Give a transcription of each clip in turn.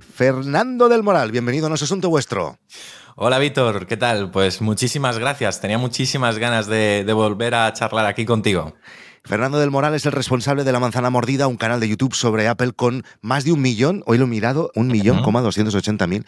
Fernando del Moral, bienvenido a No es Asunto Vuestro. Hola Víctor, ¿qué tal? Pues muchísimas gracias. Tenía muchísimas ganas de volver a charlar aquí contigo. Fernando del Moral es el responsable de La Manzana Mordida, un canal de YouTube sobre Apple con más de un millón, hoy lo he mirado, un millón, coma 280 mil.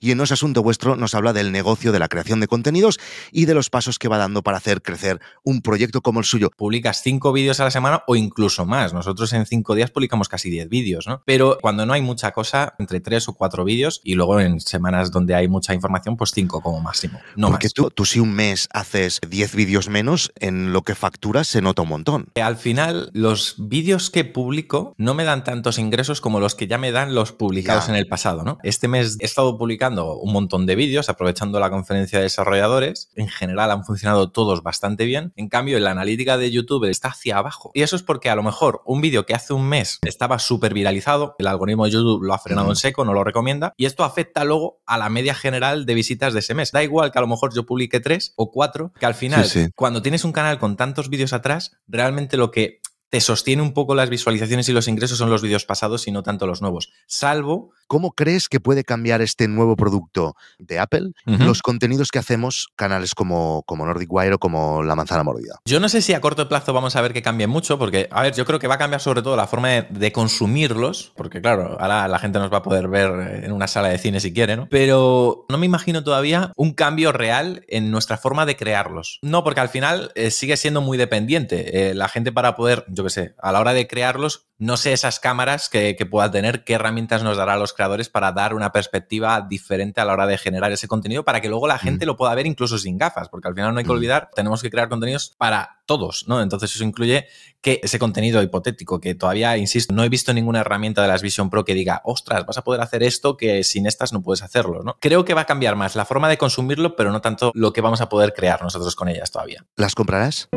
Y en No es Asunto Vuestro nos habla del negocio de la creación de contenidos y de los pasos que va dando para hacer crecer un proyecto como el suyo. Publicas cinco vídeos a la semana o incluso más. Nosotros en cinco días publicamos casi diez vídeos, ¿no? Pero cuando no hay mucha cosa, entre tres o cuatro vídeos y luego en semanas donde hay mucha información, pues cinco como máximo. No Porque más. tú, tú si un mes haces 10 vídeos menos, en lo que facturas se nota un montón. Al final, los vídeos que publico no me dan tantos ingresos como los que ya me dan los publicados en el pasado, ¿no? Este mes he estado publicando un montón de vídeos, aprovechando la conferencia de desarrolladores. En general han funcionado todos bastante bien. En cambio, la analítica de YouTube está hacia abajo. Y eso es porque a lo mejor un vídeo que hace un mes estaba súper viralizado, el algoritmo de YouTube lo ha frenado en seco, no lo recomienda, y esto afecta luego a la media general de visitas de ese mes. Da igual que a lo mejor yo publique tres o cuatro, que al final, Sí, sí. cuando tienes un canal con tantos vídeos atrás, realmente lo que te sostiene un poco las visualizaciones y los ingresos son los vídeos pasados y no tanto los nuevos. Salvo ¿Cómo crees que puede cambiar este nuevo producto de Apple los contenidos que hacemos canales como, como Nordic Wire o como La Manzana Mordida? Yo no sé si a corto plazo vamos a ver que cambie mucho, porque, a ver, yo creo que va a cambiar sobre todo la forma de, de consumirlos, porque claro, ahora la gente nos va a poder ver en una sala de cine si quiere, ¿no? Pero no me imagino todavía un cambio real en nuestra forma de crearlos. No, porque al final eh, sigue siendo muy dependiente. Eh, la gente para poder, yo qué sé, a la hora de crearlos, no sé esas cámaras que, que pueda tener, qué herramientas nos dará a los creadores para dar una perspectiva diferente a la hora de generar ese contenido para que luego la gente lo pueda ver incluso sin gafas, porque al final no hay que olvidar, tenemos que crear contenidos para todos, ¿no? Entonces eso incluye que ese contenido hipotético, que todavía, insisto, no he visto ninguna herramienta de las Vision Pro que diga, ostras, vas a poder hacer esto que sin estas no puedes hacerlo, ¿no? Creo que va a cambiar más la forma de consumirlo, pero no tanto lo que vamos a poder crear nosotros con ellas todavía. ¿Las comprarás?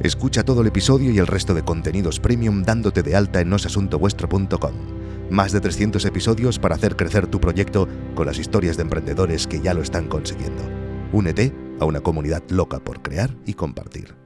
Escucha todo el episodio y el resto de contenidos premium dándote de alta en nosasuntovuestro.com. Más de 300 episodios para hacer crecer tu proyecto con las historias de emprendedores que ya lo están consiguiendo. Únete a una comunidad loca por crear y compartir.